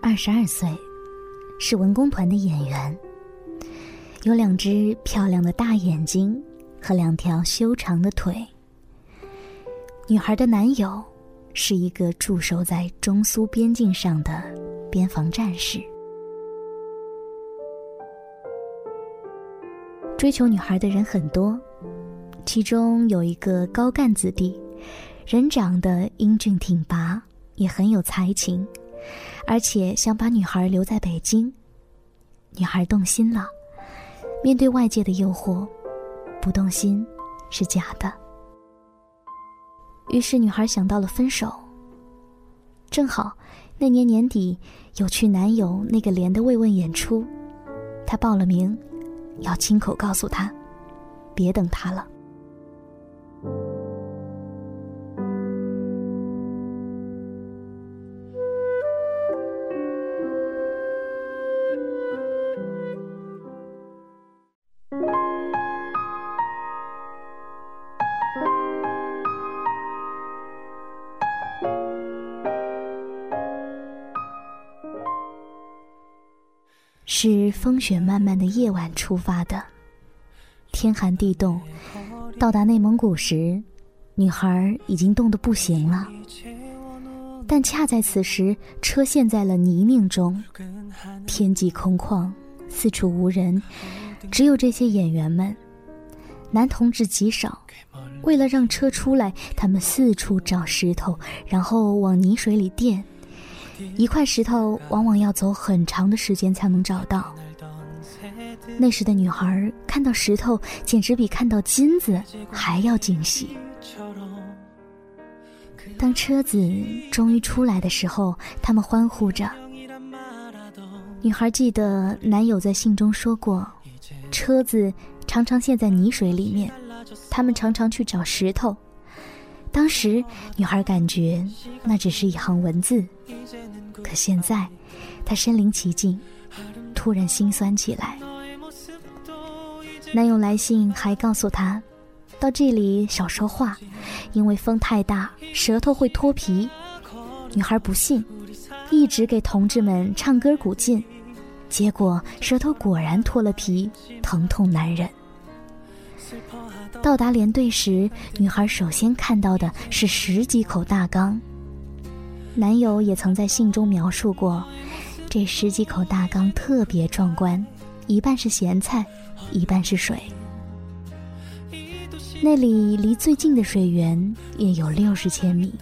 二十二岁，是文工团的演员，有两只漂亮的大眼睛和两条修长的腿。女孩的男友是一个驻守在中苏边境上的边防战士。追求女孩的人很多，其中有一个高干子弟，人长得英俊挺拔。也很有才情，而且想把女孩留在北京。女孩动心了，面对外界的诱惑，不动心是假的。于是女孩想到了分手。正好那年年底有去男友那个连的慰问演出，她报了名，要亲口告诉他，别等他了。是风雪漫漫的夜晚出发的，天寒地冻，到达内蒙古时，女孩已经冻得不行了。但恰在此时，车陷在了泥泞中，天际空旷，四处无人，只有这些演员们，男同志极少。为了让车出来，他们四处找石头，然后往泥水里垫。一块石头往往要走很长的时间才能找到。那时的女孩看到石头，简直比看到金子还要惊喜。当车子终于出来的时候，他们欢呼着。女孩记得男友在信中说过，车子常常陷在泥水里面，他们常常去找石头。当时女孩感觉那只是一行文字。可现在，她身临其境，突然心酸起来。男友来信还告诉她，到这里少说话，因为风太大，舌头会脱皮。女孩不信，一直给同志们唱歌鼓劲，结果舌头果然脱了皮，疼痛难忍。到达连队时，女孩首先看到的是十几口大缸。男友也曾在信中描述过，这十几口大缸特别壮观，一半是咸菜，一半是水。那里离最近的水源也有六十千米，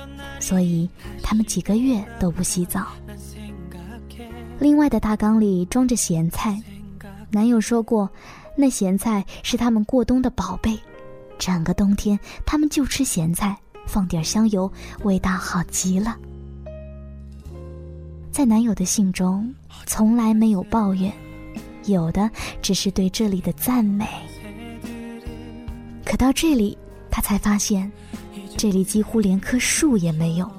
所以他们几个月都不洗澡。另外的大缸里装着咸菜，男友说过，那咸菜是他们过冬的宝贝，整个冬天他们就吃咸菜，放点香油，味道好极了。在男友的信中，从来没有抱怨，有的只是对这里的赞美。可到这里，他才发现，这里几乎连棵树也没有，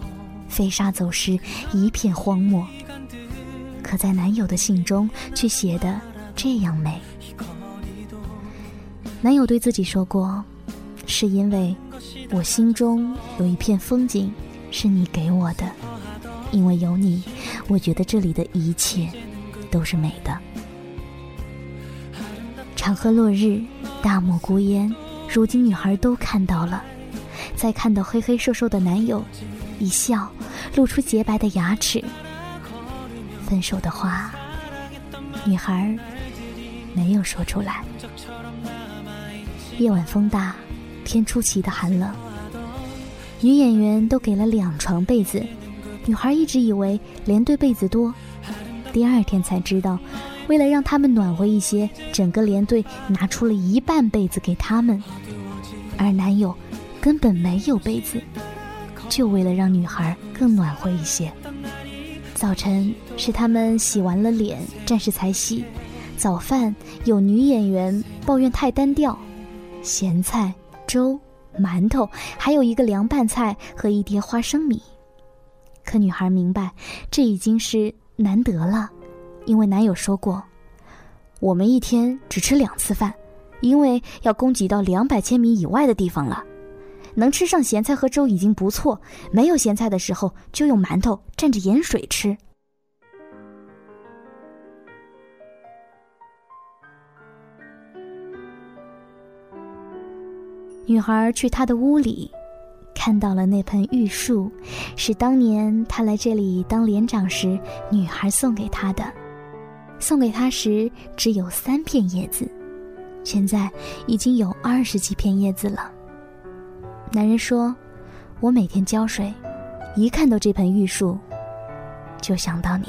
飞沙走石，一片荒漠。可在男友的信中，却写得这样美。男友对自己说过，是因为我心中有一片风景，是你给我的。因为有你，我觉得这里的一切都是美的。长河落日，大漠孤烟，如今女孩都看到了。再看到黑黑瘦瘦的男友，一笑，露出洁白的牙齿。分手的话，女孩没有说出来。夜晚风大，天出奇的寒冷。女演员都给了两床被子。女孩一直以为连队被子多，第二天才知道，为了让他们暖和一些，整个连队拿出了一半被子给他们，而男友根本没有被子，就为了让女孩更暖和一些。早晨是他们洗完了脸，战士才洗。早饭有女演员抱怨太单调，咸菜、粥、馒头，还有一个凉拌菜和一碟花生米。可女孩明白，这已经是难得了，因为男友说过，我们一天只吃两次饭，因为要供给到两百千米以外的地方了。能吃上咸菜和粥已经不错，没有咸菜的时候就用馒头蘸着盐水吃。女孩去他的屋里，看到了那盆玉树，是当年他来这里当连长时，女孩送给他的。送给他时只有三片叶子，现在已经有二十几片叶子了。男人说：“我每天浇水，一看到这盆玉树，就想到你。”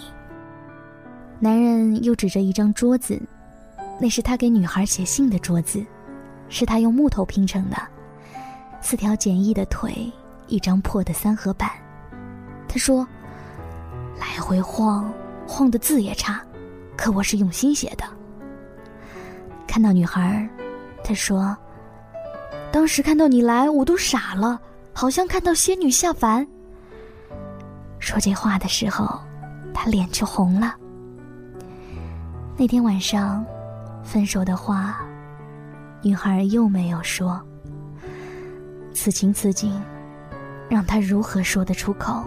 男人又指着一张桌子，那是他给女孩写信的桌子。是他用木头拼成的，四条简易的腿，一张破的三合板。他说：“来回晃，晃的字也差，可我是用心写的。”看到女孩，他说：“当时看到你来，我都傻了，好像看到仙女下凡。”说这话的时候，他脸就红了。那天晚上，分手的话。女孩又没有说。此情此景，让他如何说得出口？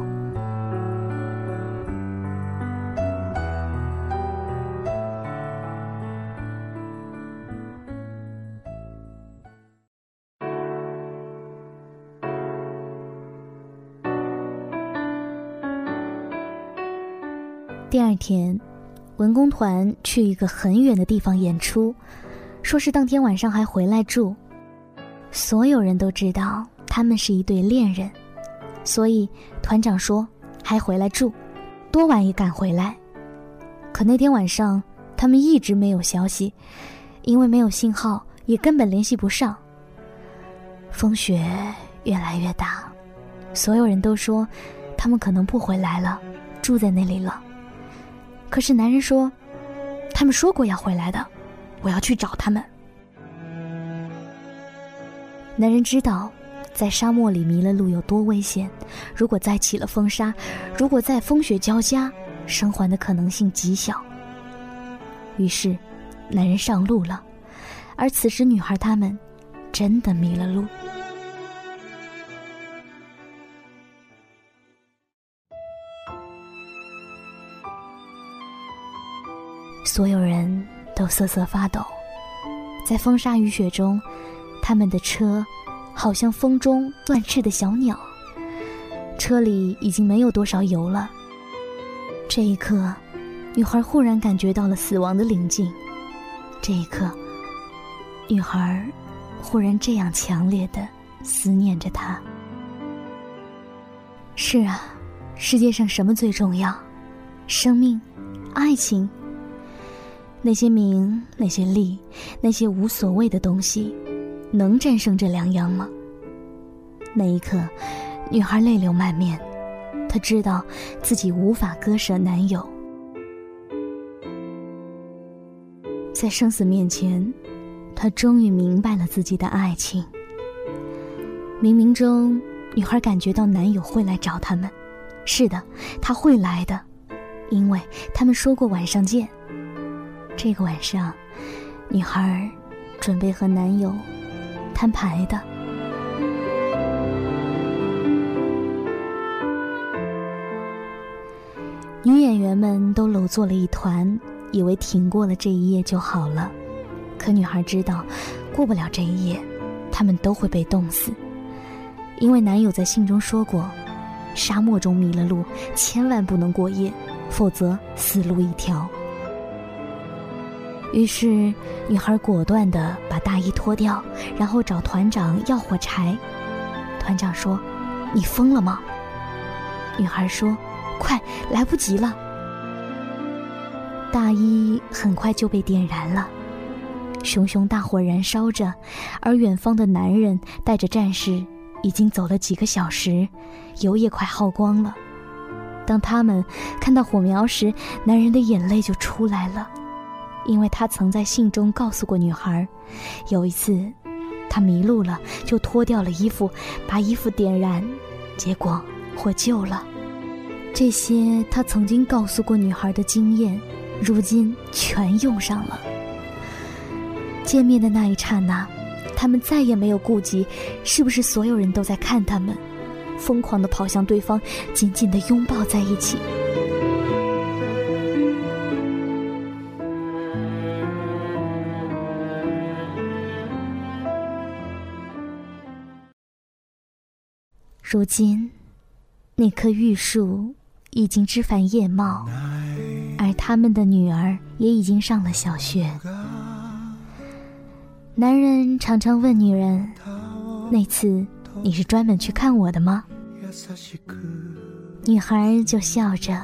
第二天，文工团去一个很远的地方演出。说是当天晚上还回来住，所有人都知道他们是一对恋人，所以团长说还回来住，多晚也赶回来。可那天晚上他们一直没有消息，因为没有信号，也根本联系不上。风雪越来越大，所有人都说他们可能不回来了，住在那里了。可是男人说，他们说过要回来的。我要去找他们。男人知道，在沙漠里迷了路有多危险。如果再起了风沙，如果再风雪交加，生还的可能性极小。于是，男人上路了。而此时，女孩他们真的迷了路。所有人。都瑟瑟发抖，在风沙雨雪中，他们的车好像风中断翅的小鸟。车里已经没有多少油了。这一刻，女孩忽然感觉到了死亡的临近。这一刻，女孩忽然这样强烈的思念着他。是啊，世界上什么最重要？生命，爱情。那些名，那些利，那些无所谓的东西，能战胜这两样吗？那一刻，女孩泪流满面，她知道自己无法割舍男友。在生死面前，她终于明白了自己的爱情。冥冥中，女孩感觉到男友会来找他们。是的，他会来的，因为他们说过晚上见。这个晚上，女孩准备和男友摊牌的。女演员们都搂作了一团，以为挺过了这一夜就好了。可女孩知道，过不了这一夜，他们都会被冻死。因为男友在信中说过，沙漠中迷了路，千万不能过夜，否则死路一条。于是，女孩果断地把大衣脱掉，然后找团长要火柴。团长说：“你疯了吗？”女孩说：“快，来不及了。”大衣很快就被点燃了，熊熊大火燃烧着，而远方的男人带着战士已经走了几个小时，油也快耗光了。当他们看到火苗时，男人的眼泪就出来了。因为他曾在信中告诉过女孩，有一次，他迷路了，就脱掉了衣服，把衣服点燃，结果获救了。这些他曾经告诉过女孩的经验，如今全用上了。见面的那一刹那，他们再也没有顾及是不是所有人都在看他们，疯狂的跑向对方，紧紧的拥抱在一起。如今，那棵玉树已经枝繁叶茂，而他们的女儿也已经上了小学。男人常常问女人：“那次你是专门去看我的吗？”女孩就笑着，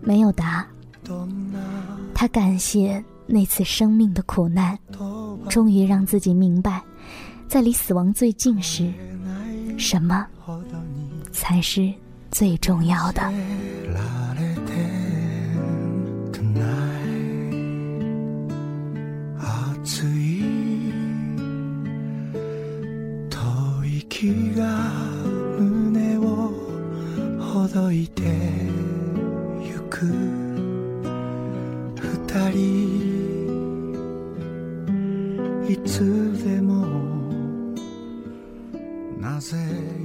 没有答。她感谢那次生命的苦难，终于让自己明白，在离死亡最近时，什么？才是最重要的。いつでもなぜ愛しい